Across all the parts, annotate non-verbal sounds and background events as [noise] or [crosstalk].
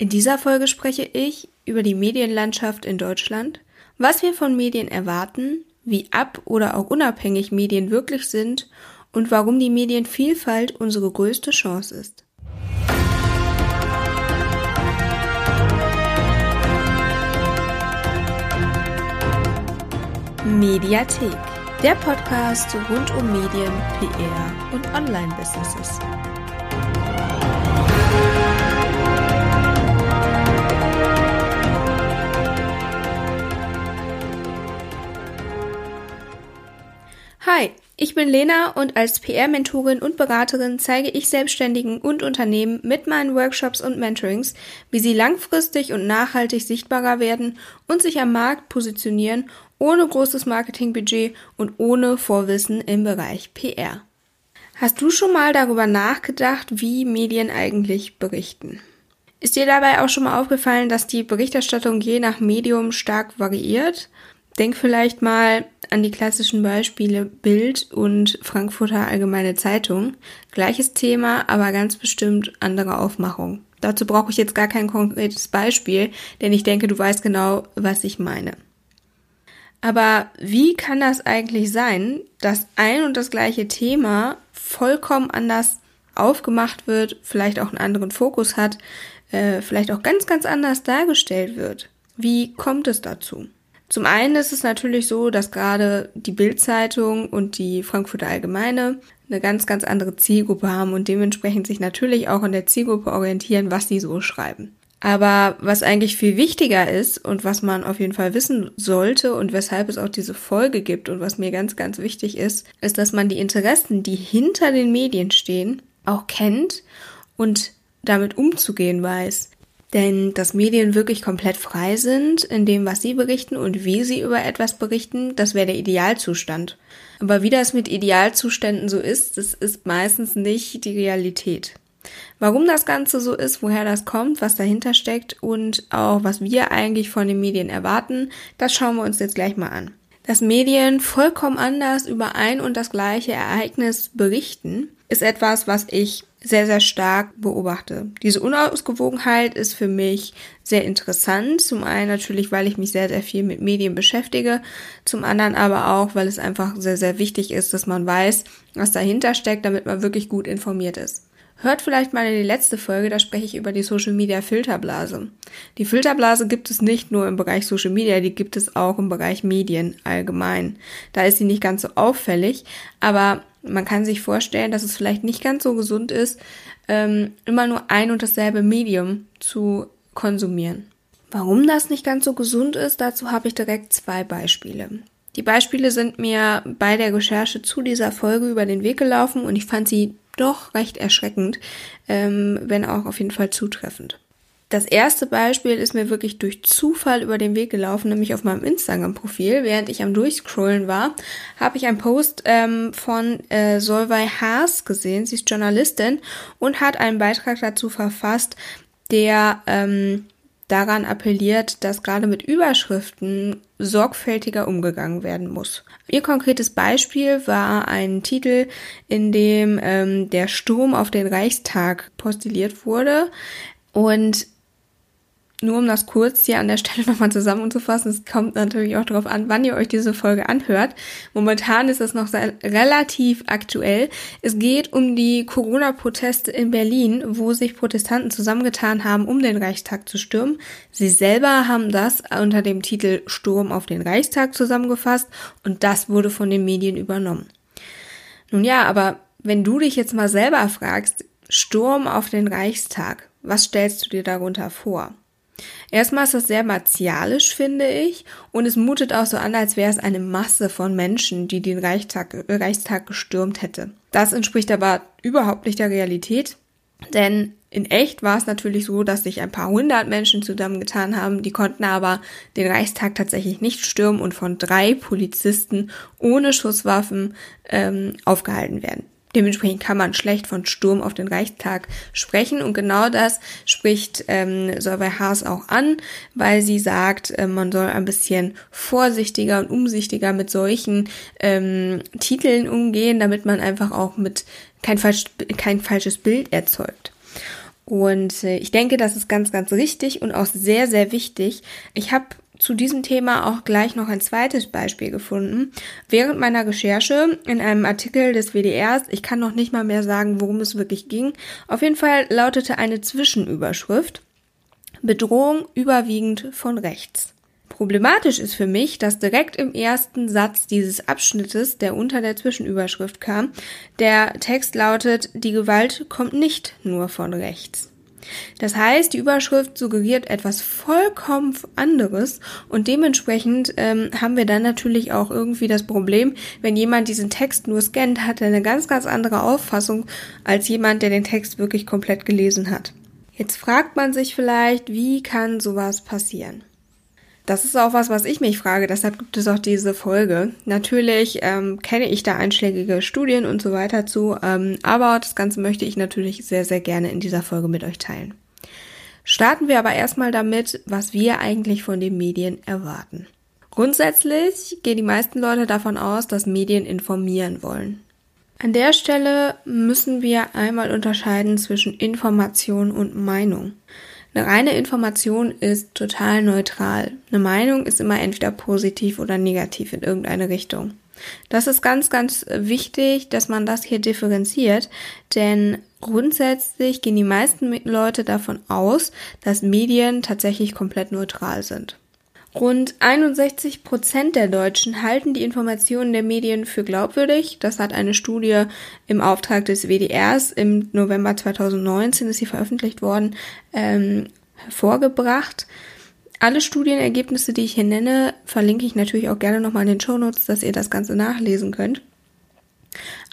In dieser Folge spreche ich über die Medienlandschaft in Deutschland, was wir von Medien erwarten, wie ab- oder auch unabhängig Medien wirklich sind und warum die Medienvielfalt unsere größte Chance ist. Mediathek, der Podcast rund um Medien, PR und Online-Businesses. Hi, ich bin Lena und als PR-Mentorin und Beraterin zeige ich Selbstständigen und Unternehmen mit meinen Workshops und Mentorings, wie sie langfristig und nachhaltig sichtbarer werden und sich am Markt positionieren, ohne großes Marketingbudget und ohne Vorwissen im Bereich PR. Hast du schon mal darüber nachgedacht, wie Medien eigentlich berichten? Ist dir dabei auch schon mal aufgefallen, dass die Berichterstattung je nach Medium stark variiert? Denk vielleicht mal an die klassischen Beispiele Bild und Frankfurter Allgemeine Zeitung. Gleiches Thema, aber ganz bestimmt andere Aufmachung. Dazu brauche ich jetzt gar kein konkretes Beispiel, denn ich denke, du weißt genau, was ich meine. Aber wie kann das eigentlich sein, dass ein und das gleiche Thema vollkommen anders aufgemacht wird, vielleicht auch einen anderen Fokus hat, äh, vielleicht auch ganz, ganz anders dargestellt wird? Wie kommt es dazu? Zum einen ist es natürlich so, dass gerade die Bildzeitung und die Frankfurter Allgemeine eine ganz, ganz andere Zielgruppe haben und dementsprechend sich natürlich auch an der Zielgruppe orientieren, was sie so schreiben. Aber was eigentlich viel wichtiger ist und was man auf jeden Fall wissen sollte und weshalb es auch diese Folge gibt und was mir ganz, ganz wichtig ist, ist, dass man die Interessen, die hinter den Medien stehen, auch kennt und damit umzugehen weiß. Denn dass Medien wirklich komplett frei sind in dem, was sie berichten und wie sie über etwas berichten, das wäre der Idealzustand. Aber wie das mit Idealzuständen so ist, das ist meistens nicht die Realität. Warum das Ganze so ist, woher das kommt, was dahinter steckt und auch was wir eigentlich von den Medien erwarten, das schauen wir uns jetzt gleich mal an. Dass Medien vollkommen anders über ein und das gleiche Ereignis berichten, ist etwas, was ich sehr, sehr stark beobachte. Diese Unausgewogenheit ist für mich sehr interessant. Zum einen natürlich, weil ich mich sehr, sehr viel mit Medien beschäftige. Zum anderen aber auch, weil es einfach sehr, sehr wichtig ist, dass man weiß, was dahinter steckt, damit man wirklich gut informiert ist. Hört vielleicht mal in die letzte Folge, da spreche ich über die Social Media Filterblase. Die Filterblase gibt es nicht nur im Bereich Social Media, die gibt es auch im Bereich Medien allgemein. Da ist sie nicht ganz so auffällig, aber man kann sich vorstellen, dass es vielleicht nicht ganz so gesund ist, ähm, immer nur ein und dasselbe Medium zu konsumieren. Warum das nicht ganz so gesund ist, dazu habe ich direkt zwei Beispiele. Die Beispiele sind mir bei der Recherche zu dieser Folge über den Weg gelaufen und ich fand sie doch recht erschreckend, ähm, wenn auch auf jeden Fall zutreffend. Das erste Beispiel ist mir wirklich durch Zufall über den Weg gelaufen, nämlich auf meinem Instagram-Profil. Während ich am Durchscrollen war, habe ich einen Post ähm, von äh, Solvay Haas gesehen. Sie ist Journalistin und hat einen Beitrag dazu verfasst, der ähm, daran appelliert, dass gerade mit Überschriften sorgfältiger umgegangen werden muss. Ihr konkretes Beispiel war ein Titel, in dem ähm, der Sturm auf den Reichstag postuliert wurde. Und nur um das kurz hier an der Stelle [laughs] nochmal zusammenzufassen, es kommt natürlich auch darauf an, wann ihr euch diese Folge anhört. Momentan ist es noch relativ aktuell. Es geht um die Corona-Proteste in Berlin, wo sich Protestanten zusammengetan haben, um den Reichstag zu stürmen. Sie selber haben das unter dem Titel Sturm auf den Reichstag zusammengefasst und das wurde von den Medien übernommen. Nun ja, aber wenn du dich jetzt mal selber fragst, Sturm auf den Reichstag, was stellst du dir darunter vor? Erstmal ist das sehr martialisch, finde ich, und es mutet auch so an, als wäre es eine Masse von Menschen, die den Reichstag, Reichstag gestürmt hätte. Das entspricht aber überhaupt nicht der Realität, denn in echt war es natürlich so, dass sich ein paar hundert Menschen zusammengetan haben, die konnten aber den Reichstag tatsächlich nicht stürmen und von drei Polizisten ohne Schusswaffen ähm, aufgehalten werden. Dementsprechend kann man schlecht von Sturm auf den Reichstag sprechen und genau das spricht ähm, Solveig Haas auch an, weil sie sagt, äh, man soll ein bisschen vorsichtiger und umsichtiger mit solchen ähm, Titeln umgehen, damit man einfach auch mit kein, falsch, kein falsches Bild erzeugt. Und äh, ich denke, das ist ganz, ganz richtig und auch sehr, sehr wichtig. Ich habe zu diesem Thema auch gleich noch ein zweites Beispiel gefunden. Während meiner Recherche in einem Artikel des WDRs, ich kann noch nicht mal mehr sagen, worum es wirklich ging, auf jeden Fall lautete eine Zwischenüberschrift Bedrohung überwiegend von rechts. Problematisch ist für mich, dass direkt im ersten Satz dieses Abschnittes, der unter der Zwischenüberschrift kam, der Text lautet, die Gewalt kommt nicht nur von rechts. Das heißt, die Überschrift suggeriert etwas vollkommen anderes und dementsprechend ähm, haben wir dann natürlich auch irgendwie das Problem, wenn jemand diesen Text nur scannt, hat er eine ganz, ganz andere Auffassung als jemand, der den Text wirklich komplett gelesen hat. Jetzt fragt man sich vielleicht, wie kann sowas passieren? Das ist auch was, was ich mich frage. Deshalb gibt es auch diese Folge. Natürlich ähm, kenne ich da einschlägige Studien und so weiter zu, ähm, aber das Ganze möchte ich natürlich sehr, sehr gerne in dieser Folge mit euch teilen. Starten wir aber erstmal damit, was wir eigentlich von den Medien erwarten. Grundsätzlich gehen die meisten Leute davon aus, dass Medien informieren wollen. An der Stelle müssen wir einmal unterscheiden zwischen Information und Meinung. Eine reine Information ist total neutral. Eine Meinung ist immer entweder positiv oder negativ in irgendeine Richtung. Das ist ganz, ganz wichtig, dass man das hier differenziert, denn grundsätzlich gehen die meisten Leute davon aus, dass Medien tatsächlich komplett neutral sind. Rund 61 Prozent der Deutschen halten die Informationen der Medien für glaubwürdig. Das hat eine Studie im Auftrag des WDRs im November 2019, ist sie veröffentlicht worden, ähm, hervorgebracht. Alle Studienergebnisse, die ich hier nenne, verlinke ich natürlich auch gerne nochmal in den Shownotes, dass ihr das Ganze nachlesen könnt.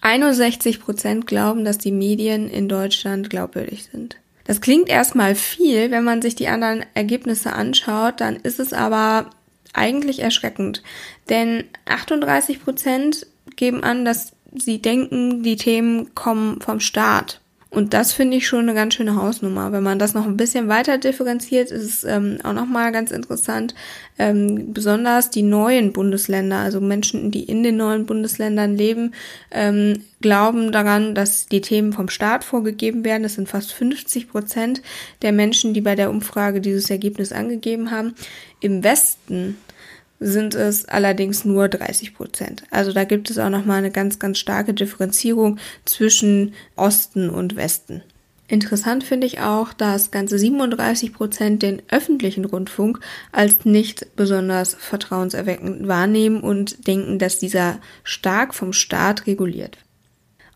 61 Prozent glauben, dass die Medien in Deutschland glaubwürdig sind. Das klingt erstmal viel, wenn man sich die anderen Ergebnisse anschaut, dann ist es aber eigentlich erschreckend. Denn 38 Prozent geben an, dass sie denken, die Themen kommen vom Staat. Und das finde ich schon eine ganz schöne Hausnummer. Wenn man das noch ein bisschen weiter differenziert, ist es ähm, auch nochmal ganz interessant. Ähm, besonders die neuen Bundesländer, also Menschen, die in den neuen Bundesländern leben, ähm, glauben daran, dass die Themen vom Staat vorgegeben werden. Das sind fast 50 Prozent der Menschen, die bei der Umfrage dieses Ergebnis angegeben haben. Im Westen sind es allerdings nur 30 Prozent. Also da gibt es auch nochmal eine ganz, ganz starke Differenzierung zwischen Osten und Westen. Interessant finde ich auch, dass ganze 37 Prozent den öffentlichen Rundfunk als nicht besonders vertrauenserweckend wahrnehmen und denken, dass dieser stark vom Staat reguliert wird.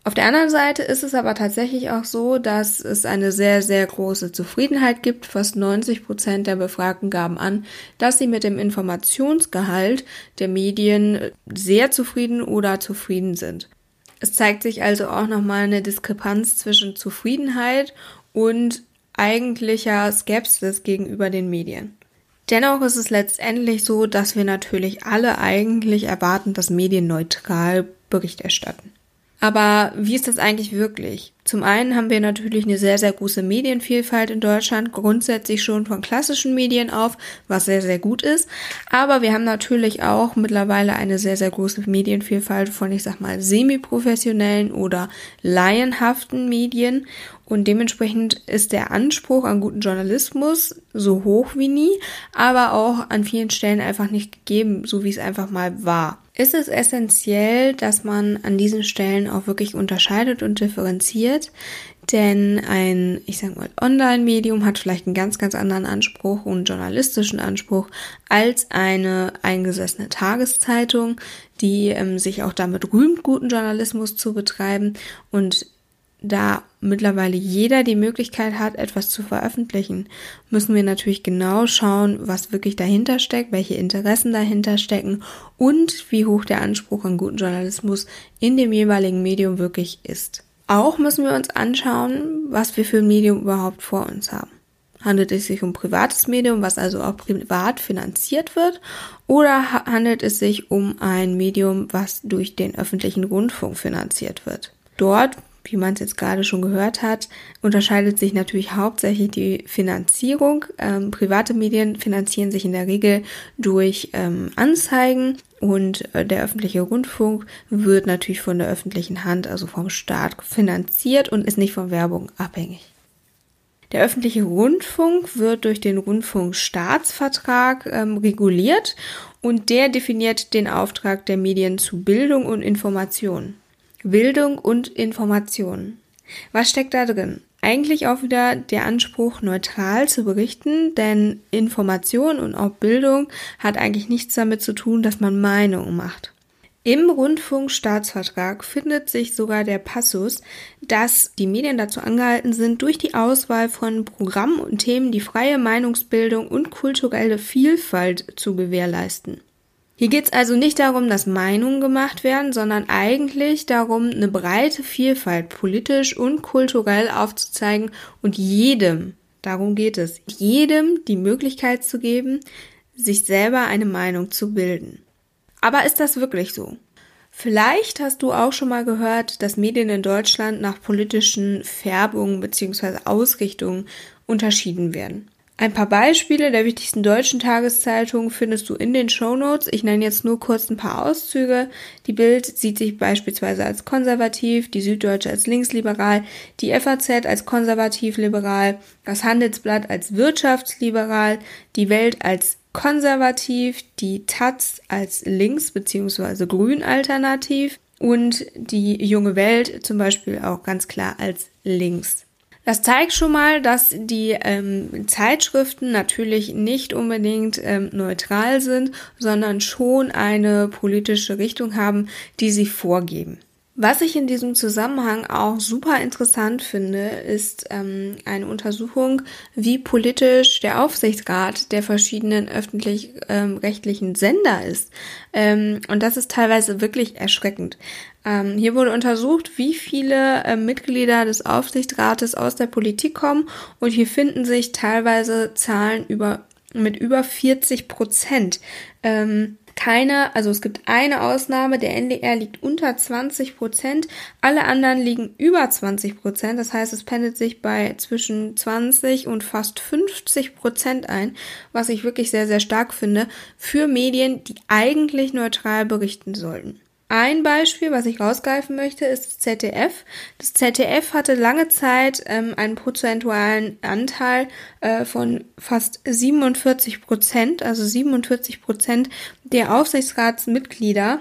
Auf der anderen Seite ist es aber tatsächlich auch so, dass es eine sehr, sehr große Zufriedenheit gibt. Fast 90 Prozent der Befragten gaben an, dass sie mit dem Informationsgehalt der Medien sehr zufrieden oder zufrieden sind. Es zeigt sich also auch nochmal eine Diskrepanz zwischen Zufriedenheit und eigentlicher Skepsis gegenüber den Medien. Dennoch ist es letztendlich so, dass wir natürlich alle eigentlich erwarten, dass Medien neutral Bericht erstatten. Aber wie ist das eigentlich wirklich? Zum einen haben wir natürlich eine sehr, sehr große Medienvielfalt in Deutschland, grundsätzlich schon von klassischen Medien auf, was sehr, sehr gut ist. Aber wir haben natürlich auch mittlerweile eine sehr, sehr große Medienvielfalt von, ich sag mal, semi-professionellen oder laienhaften Medien. Und dementsprechend ist der Anspruch an guten Journalismus so hoch wie nie, aber auch an vielen Stellen einfach nicht gegeben, so wie es einfach mal war ist es essentiell, dass man an diesen Stellen auch wirklich unterscheidet und differenziert. Denn ein, ich sag mal, Online-Medium hat vielleicht einen ganz, ganz anderen Anspruch und journalistischen Anspruch als eine eingesessene Tageszeitung, die ähm, sich auch damit rühmt, guten Journalismus zu betreiben und da mittlerweile jeder die Möglichkeit hat, etwas zu veröffentlichen, müssen wir natürlich genau schauen, was wirklich dahinter steckt, welche Interessen dahinter stecken und wie hoch der Anspruch an guten Journalismus in dem jeweiligen Medium wirklich ist. Auch müssen wir uns anschauen, was wir für ein Medium überhaupt vor uns haben. Handelt es sich um privates Medium, was also auch privat finanziert wird, oder handelt es sich um ein Medium, was durch den öffentlichen Rundfunk finanziert wird? Dort wie man es jetzt gerade schon gehört hat, unterscheidet sich natürlich hauptsächlich die Finanzierung. Ähm, private Medien finanzieren sich in der Regel durch ähm, Anzeigen und äh, der öffentliche Rundfunk wird natürlich von der öffentlichen Hand, also vom Staat, finanziert und ist nicht von Werbung abhängig. Der öffentliche Rundfunk wird durch den Rundfunkstaatsvertrag ähm, reguliert und der definiert den Auftrag der Medien zu Bildung und Information. Bildung und Information. Was steckt da drin? Eigentlich auch wieder der Anspruch, neutral zu berichten, denn Information und auch Bildung hat eigentlich nichts damit zu tun, dass man Meinungen macht. Im Rundfunkstaatsvertrag findet sich sogar der Passus, dass die Medien dazu angehalten sind, durch die Auswahl von Programmen und Themen die freie Meinungsbildung und kulturelle Vielfalt zu gewährleisten. Hier geht es also nicht darum, dass Meinungen gemacht werden, sondern eigentlich darum, eine breite Vielfalt politisch und kulturell aufzuzeigen und jedem, darum geht es, jedem die Möglichkeit zu geben, sich selber eine Meinung zu bilden. Aber ist das wirklich so? Vielleicht hast du auch schon mal gehört, dass Medien in Deutschland nach politischen Färbungen bzw. Ausrichtungen unterschieden werden. Ein paar Beispiele der wichtigsten deutschen Tageszeitungen findest du in den Show Notes. Ich nenne jetzt nur kurz ein paar Auszüge. Die Bild sieht sich beispielsweise als konservativ, die Süddeutsche als linksliberal, die FAZ als konservativ-liberal, das Handelsblatt als wirtschaftsliberal, die Welt als konservativ, die Taz als links- bzw. grün alternativ und die junge Welt zum Beispiel auch ganz klar als links. Das zeigt schon mal, dass die ähm, Zeitschriften natürlich nicht unbedingt ähm, neutral sind, sondern schon eine politische Richtung haben, die sie vorgeben. Was ich in diesem Zusammenhang auch super interessant finde, ist ähm, eine Untersuchung, wie politisch der Aufsichtsrat der verschiedenen öffentlich-rechtlichen ähm, Sender ist. Ähm, und das ist teilweise wirklich erschreckend. Ähm, hier wurde untersucht, wie viele äh, Mitglieder des Aufsichtsrates aus der Politik kommen und hier finden sich teilweise Zahlen über mit über 40 Prozent. Ähm, keine, also es gibt eine Ausnahme, der NDR liegt unter 20 Prozent, alle anderen liegen über 20 Prozent, das heißt, es pendelt sich bei zwischen 20 und fast 50 Prozent ein, was ich wirklich sehr, sehr stark finde, für Medien, die eigentlich neutral berichten sollten. Ein Beispiel, was ich rausgreifen möchte, ist das ZDF. Das ZDF hatte lange Zeit ähm, einen prozentualen Anteil äh, von fast 47 Prozent, also 47 Prozent der Aufsichtsratsmitglieder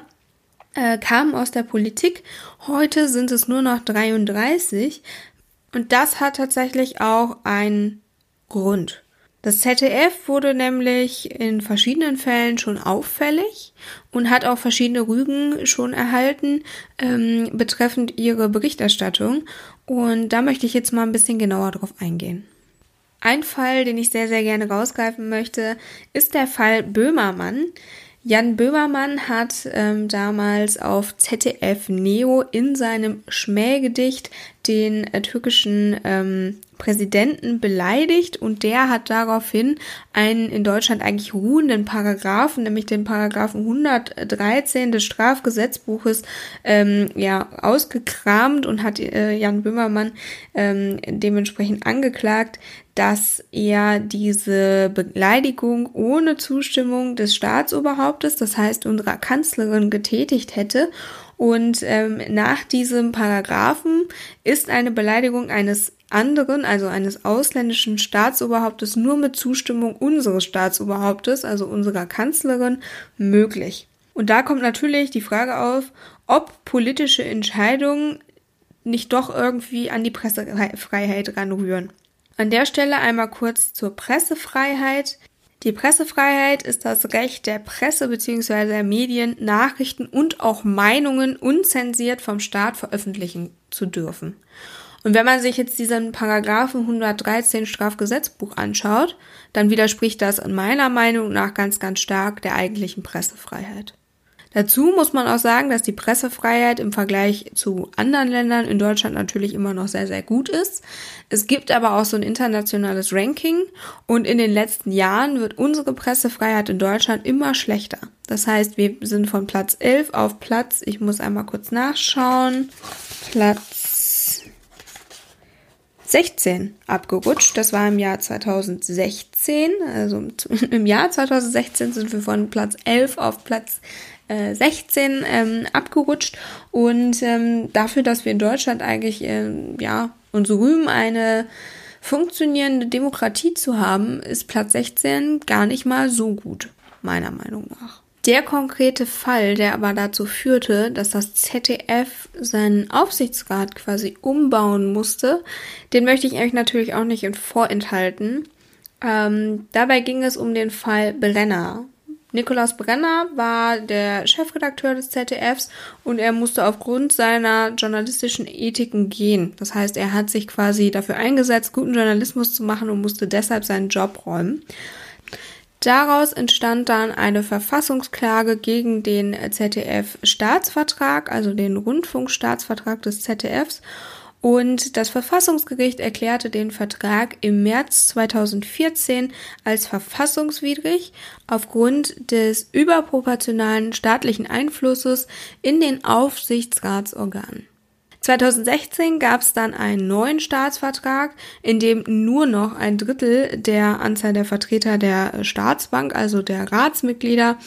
äh, kamen aus der Politik. Heute sind es nur noch 33 und das hat tatsächlich auch einen Grund. Das ZDF wurde nämlich in verschiedenen Fällen schon auffällig und hat auch verschiedene Rügen schon erhalten ähm, betreffend ihre Berichterstattung. Und da möchte ich jetzt mal ein bisschen genauer drauf eingehen. Ein Fall, den ich sehr, sehr gerne rausgreifen möchte, ist der Fall Böhmermann. Jan Böhmermann hat ähm, damals auf ZDF Neo in seinem Schmähgedicht den äh, türkischen ähm, Präsidenten beleidigt und der hat daraufhin einen in Deutschland eigentlich ruhenden Paragraphen, nämlich den Paragraphen 113 des Strafgesetzbuches, ähm, ja, ausgekramt und hat äh, Jan Böhmermann ähm, dementsprechend angeklagt, dass er diese Beleidigung ohne Zustimmung des Staatsoberhauptes, das heißt unserer Kanzlerin, getätigt hätte. Und ähm, nach diesem Paragraphen ist eine Beleidigung eines anderen, also eines ausländischen Staatsoberhauptes, nur mit Zustimmung unseres Staatsoberhauptes, also unserer Kanzlerin, möglich. Und da kommt natürlich die Frage auf, ob politische Entscheidungen nicht doch irgendwie an die Pressefreiheit ranrühren. An der Stelle einmal kurz zur Pressefreiheit. Die Pressefreiheit ist das Recht der Presse bzw. der Medien, Nachrichten und auch Meinungen unzensiert vom Staat veröffentlichen zu dürfen. Und wenn man sich jetzt diesen Paragraphen 113 Strafgesetzbuch anschaut, dann widerspricht das in meiner Meinung nach ganz, ganz stark der eigentlichen Pressefreiheit. Dazu muss man auch sagen, dass die Pressefreiheit im Vergleich zu anderen Ländern in Deutschland natürlich immer noch sehr, sehr gut ist. Es gibt aber auch so ein internationales Ranking und in den letzten Jahren wird unsere Pressefreiheit in Deutschland immer schlechter. Das heißt, wir sind von Platz 11 auf Platz, ich muss einmal kurz nachschauen, Platz 16 abgerutscht. Das war im Jahr 2016. Also [laughs] im Jahr 2016 sind wir von Platz 11 auf Platz 16 ähm, abgerutscht und ähm, dafür, dass wir in Deutschland eigentlich ähm, ja uns rühmen, eine funktionierende Demokratie zu haben, ist Platz 16 gar nicht mal so gut, meiner Meinung nach. Der konkrete Fall, der aber dazu führte, dass das ZDF seinen Aufsichtsrat quasi umbauen musste, den möchte ich euch natürlich auch nicht vorenthalten. Ähm, dabei ging es um den Fall Brenner. Nikolaus Brenner war der Chefredakteur des ZDFs und er musste aufgrund seiner journalistischen Ethiken gehen. Das heißt, er hat sich quasi dafür eingesetzt, guten Journalismus zu machen und musste deshalb seinen Job räumen. Daraus entstand dann eine Verfassungsklage gegen den ZDF-Staatsvertrag, also den Rundfunkstaatsvertrag des ZDFs. Und das Verfassungsgericht erklärte den Vertrag im März 2014 als verfassungswidrig aufgrund des überproportionalen staatlichen Einflusses in den Aufsichtsratsorganen. 2016 gab es dann einen neuen Staatsvertrag, in dem nur noch ein Drittel der Anzahl der Vertreter der Staatsbank, also der Ratsmitglieder,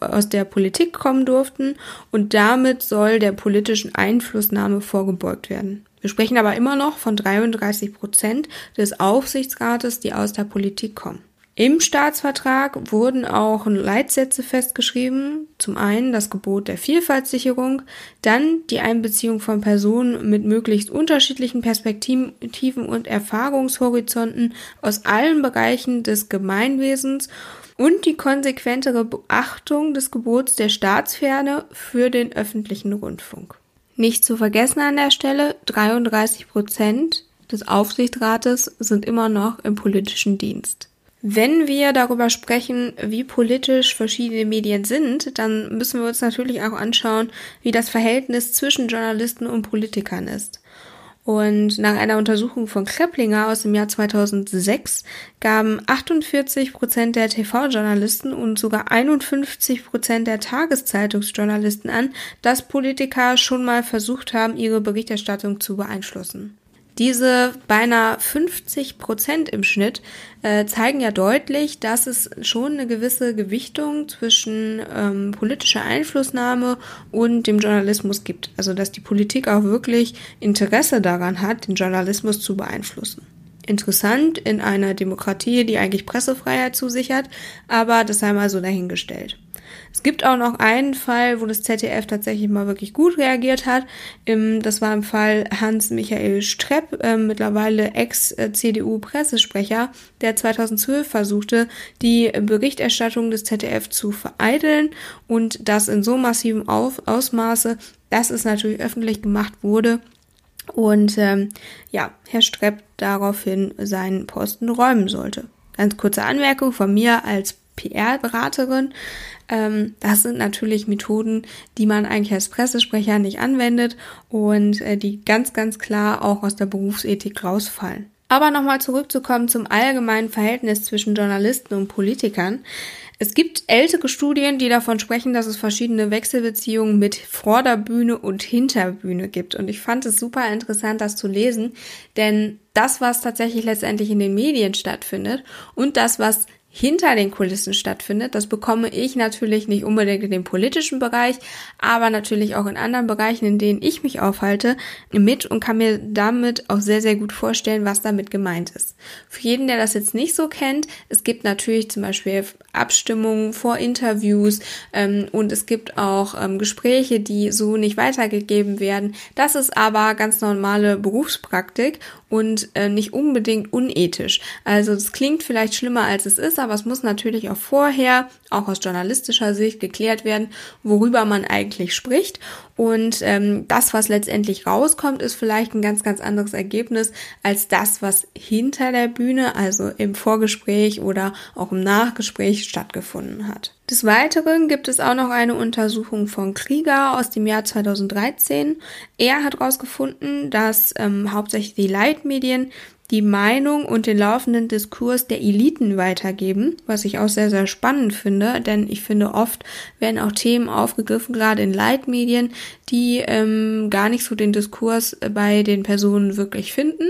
aus der Politik kommen durften und damit soll der politischen Einflussnahme vorgebeugt werden. Wir sprechen aber immer noch von 33 Prozent des Aufsichtsrates, die aus der Politik kommen. Im Staatsvertrag wurden auch Leitsätze festgeschrieben. Zum einen das Gebot der Vielfaltssicherung, dann die Einbeziehung von Personen mit möglichst unterschiedlichen Perspektiven und Erfahrungshorizonten aus allen Bereichen des Gemeinwesens und die konsequentere Beachtung des Gebots der Staatsferne für den öffentlichen Rundfunk. Nicht zu vergessen an der Stelle, 33 Prozent des Aufsichtsrates sind immer noch im politischen Dienst. Wenn wir darüber sprechen, wie politisch verschiedene Medien sind, dann müssen wir uns natürlich auch anschauen, wie das Verhältnis zwischen Journalisten und Politikern ist. Und nach einer Untersuchung von Kreplinger aus dem Jahr 2006 gaben 48 Prozent der TV-Journalisten und sogar 51 Prozent der Tageszeitungsjournalisten an, dass Politiker schon mal versucht haben, ihre Berichterstattung zu beeinflussen. Diese beinahe 50 Prozent im Schnitt äh, zeigen ja deutlich, dass es schon eine gewisse Gewichtung zwischen ähm, politischer Einflussnahme und dem Journalismus gibt. Also dass die Politik auch wirklich Interesse daran hat, den Journalismus zu beeinflussen. Interessant in einer Demokratie, die eigentlich Pressefreiheit zusichert, aber das sei mal so dahingestellt. Es gibt auch noch einen Fall, wo das ZDF tatsächlich mal wirklich gut reagiert hat. das war im Fall Hans-Michael Strepp, äh, mittlerweile Ex-CDU-Pressesprecher, der 2012 versuchte, die Berichterstattung des ZDF zu vereiteln und das in so massivem Ausmaße, dass es natürlich öffentlich gemacht wurde. Und ähm, ja, Herr Strepp daraufhin seinen Posten räumen sollte. Ganz kurze Anmerkung von mir als PR-Beraterin. Ähm, das sind natürlich Methoden, die man eigentlich als Pressesprecher nicht anwendet und äh, die ganz, ganz klar auch aus der Berufsethik rausfallen. Aber nochmal zurückzukommen zum allgemeinen Verhältnis zwischen Journalisten und Politikern. Es gibt ältere Studien, die davon sprechen, dass es verschiedene Wechselbeziehungen mit Vorderbühne und Hinterbühne gibt. Und ich fand es super interessant, das zu lesen, denn das, was tatsächlich letztendlich in den Medien stattfindet und das, was hinter den Kulissen stattfindet. Das bekomme ich natürlich nicht unbedingt in dem politischen Bereich, aber natürlich auch in anderen Bereichen, in denen ich mich aufhalte, mit und kann mir damit auch sehr, sehr gut vorstellen, was damit gemeint ist. Für jeden, der das jetzt nicht so kennt, es gibt natürlich zum Beispiel Abstimmungen vor Interviews ähm, und es gibt auch ähm, Gespräche, die so nicht weitergegeben werden. Das ist aber ganz normale Berufspraktik und äh, nicht unbedingt unethisch. Also es klingt vielleicht schlimmer, als es ist, aber es muss natürlich auch vorher, auch aus journalistischer Sicht, geklärt werden, worüber man eigentlich spricht. Und ähm, das, was letztendlich rauskommt, ist vielleicht ein ganz, ganz anderes Ergebnis als das, was hinter der Bühne, also im Vorgespräch oder auch im Nachgespräch stattgefunden hat. Des Weiteren gibt es auch noch eine Untersuchung von Krieger aus dem Jahr 2013. Er hat herausgefunden, dass ähm, hauptsächlich die Leitmedien die Meinung und den laufenden Diskurs der Eliten weitergeben, was ich auch sehr, sehr spannend finde, denn ich finde oft werden auch Themen aufgegriffen, gerade in Leitmedien, die ähm, gar nicht so den Diskurs bei den Personen wirklich finden.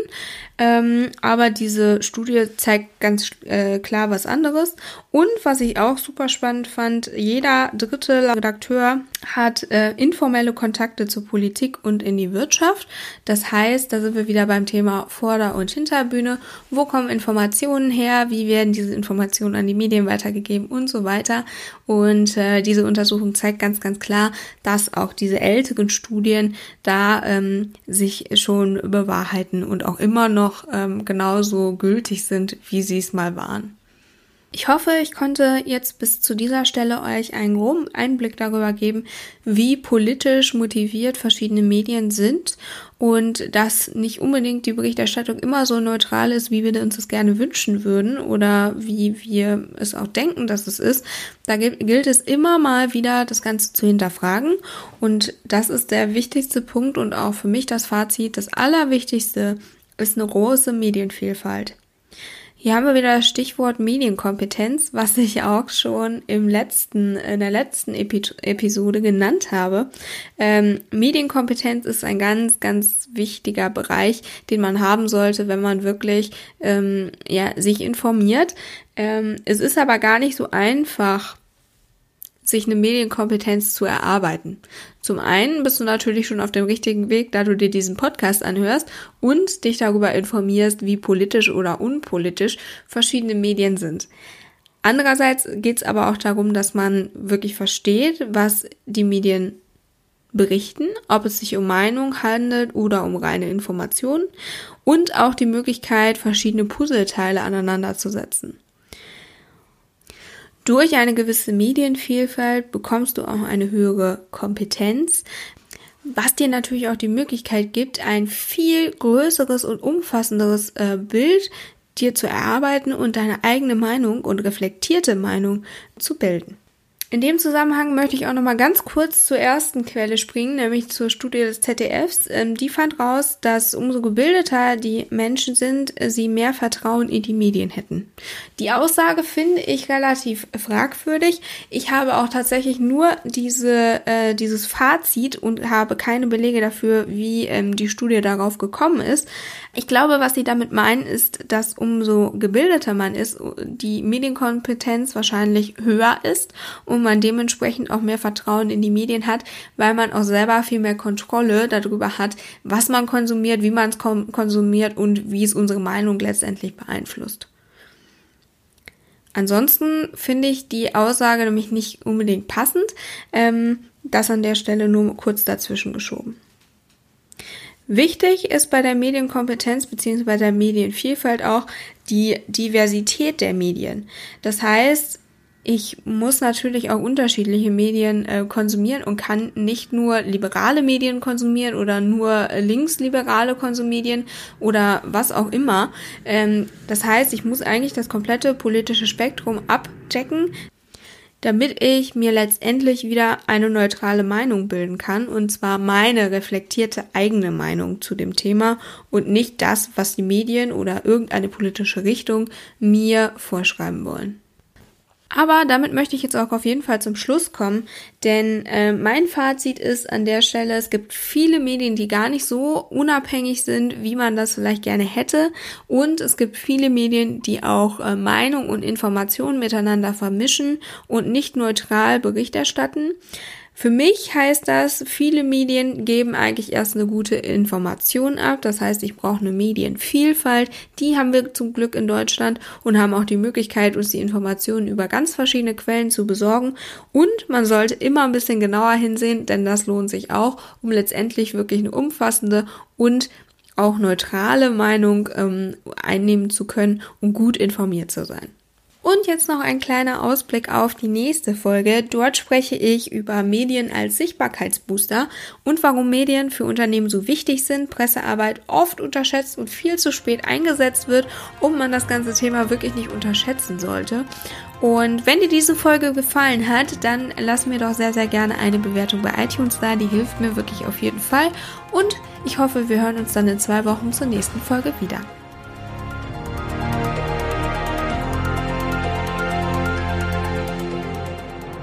Ähm, aber diese Studie zeigt ganz äh, klar was anderes. Und was ich auch super spannend fand, jeder dritte Redakteur hat äh, informelle Kontakte zur Politik und in die Wirtschaft. Das heißt, da sind wir wieder beim Thema Vorder- und Hinterbühne. Wo kommen Informationen her? Wie werden diese Informationen an die Medien weitergegeben und so weiter? Und äh, diese Untersuchung zeigt ganz, ganz klar, dass auch diese älteren Studien da ähm, sich schon bewahrheiten und auch immer noch ähm, genauso gültig sind, wie sie es mal waren. Ich hoffe, ich konnte jetzt bis zu dieser Stelle euch einen groben Einblick darüber geben, wie politisch motiviert verschiedene Medien sind und dass nicht unbedingt die Berichterstattung immer so neutral ist, wie wir uns das gerne wünschen würden oder wie wir es auch denken, dass es ist. Da gilt es immer mal wieder, das Ganze zu hinterfragen und das ist der wichtigste Punkt und auch für mich das Fazit. Das Allerwichtigste ist eine große Medienvielfalt. Hier haben wir wieder das Stichwort Medienkompetenz, was ich auch schon im letzten, in der letzten Epi Episode genannt habe. Ähm, Medienkompetenz ist ein ganz, ganz wichtiger Bereich, den man haben sollte, wenn man wirklich ähm, ja, sich informiert. Ähm, es ist aber gar nicht so einfach, sich eine Medienkompetenz zu erarbeiten. Zum einen bist du natürlich schon auf dem richtigen Weg, da du dir diesen Podcast anhörst und dich darüber informierst, wie politisch oder unpolitisch verschiedene Medien sind. Andererseits geht es aber auch darum, dass man wirklich versteht, was die Medien berichten, ob es sich um Meinung handelt oder um reine Informationen und auch die Möglichkeit, verschiedene Puzzleteile aneinander zu setzen. Durch eine gewisse Medienvielfalt bekommst du auch eine höhere Kompetenz, was dir natürlich auch die Möglichkeit gibt, ein viel größeres und umfassenderes äh, Bild dir zu erarbeiten und deine eigene Meinung und reflektierte Meinung zu bilden. In dem Zusammenhang möchte ich auch noch mal ganz kurz zur ersten Quelle springen, nämlich zur Studie des ZDFs. Ähm, die fand raus, dass umso gebildeter die Menschen sind, sie mehr Vertrauen in die Medien hätten. Die Aussage finde ich relativ fragwürdig. Ich habe auch tatsächlich nur diese, äh, dieses Fazit und habe keine Belege dafür, wie ähm, die Studie darauf gekommen ist. Ich glaube, was sie damit meinen, ist, dass umso gebildeter man ist, die Medienkompetenz wahrscheinlich höher ist und man dementsprechend auch mehr Vertrauen in die Medien hat, weil man auch selber viel mehr Kontrolle darüber hat, was man konsumiert, wie man es konsumiert und wie es unsere Meinung letztendlich beeinflusst. Ansonsten finde ich die Aussage nämlich nicht unbedingt passend. Ähm, das an der Stelle nur kurz dazwischen geschoben. Wichtig ist bei der Medienkompetenz bzw. der Medienvielfalt auch die Diversität der Medien. Das heißt, ich muss natürlich auch unterschiedliche Medien äh, konsumieren und kann nicht nur liberale Medien konsumieren oder nur äh, linksliberale Konsumedien oder was auch immer. Ähm, das heißt, ich muss eigentlich das komplette politische Spektrum abchecken, damit ich mir letztendlich wieder eine neutrale Meinung bilden kann, und zwar meine reflektierte eigene Meinung zu dem Thema und nicht das, was die Medien oder irgendeine politische Richtung mir vorschreiben wollen. Aber damit möchte ich jetzt auch auf jeden Fall zum Schluss kommen, denn äh, mein Fazit ist an der Stelle, es gibt viele Medien, die gar nicht so unabhängig sind, wie man das vielleicht gerne hätte. Und es gibt viele Medien, die auch äh, Meinung und Information miteinander vermischen und nicht neutral Bericht erstatten. Für mich heißt das, viele Medien geben eigentlich erst eine gute Information ab. Das heißt, ich brauche eine Medienvielfalt. Die haben wir zum Glück in Deutschland und haben auch die Möglichkeit, uns die Informationen über ganz verschiedene Quellen zu besorgen. Und man sollte immer ein bisschen genauer hinsehen, denn das lohnt sich auch, um letztendlich wirklich eine umfassende und auch neutrale Meinung ähm, einnehmen zu können und gut informiert zu sein. Und jetzt noch ein kleiner Ausblick auf die nächste Folge. Dort spreche ich über Medien als Sichtbarkeitsbooster und warum Medien für Unternehmen so wichtig sind, Pressearbeit oft unterschätzt und viel zu spät eingesetzt wird und man das ganze Thema wirklich nicht unterschätzen sollte. Und wenn dir diese Folge gefallen hat, dann lass mir doch sehr, sehr gerne eine Bewertung bei iTunes da. Die hilft mir wirklich auf jeden Fall. Und ich hoffe, wir hören uns dann in zwei Wochen zur nächsten Folge wieder.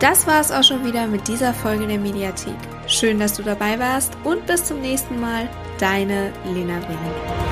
Das war es auch schon wieder mit dieser Folge der Mediathek. Schön, dass du dabei warst und bis zum nächsten Mal. Deine Lena Wenig.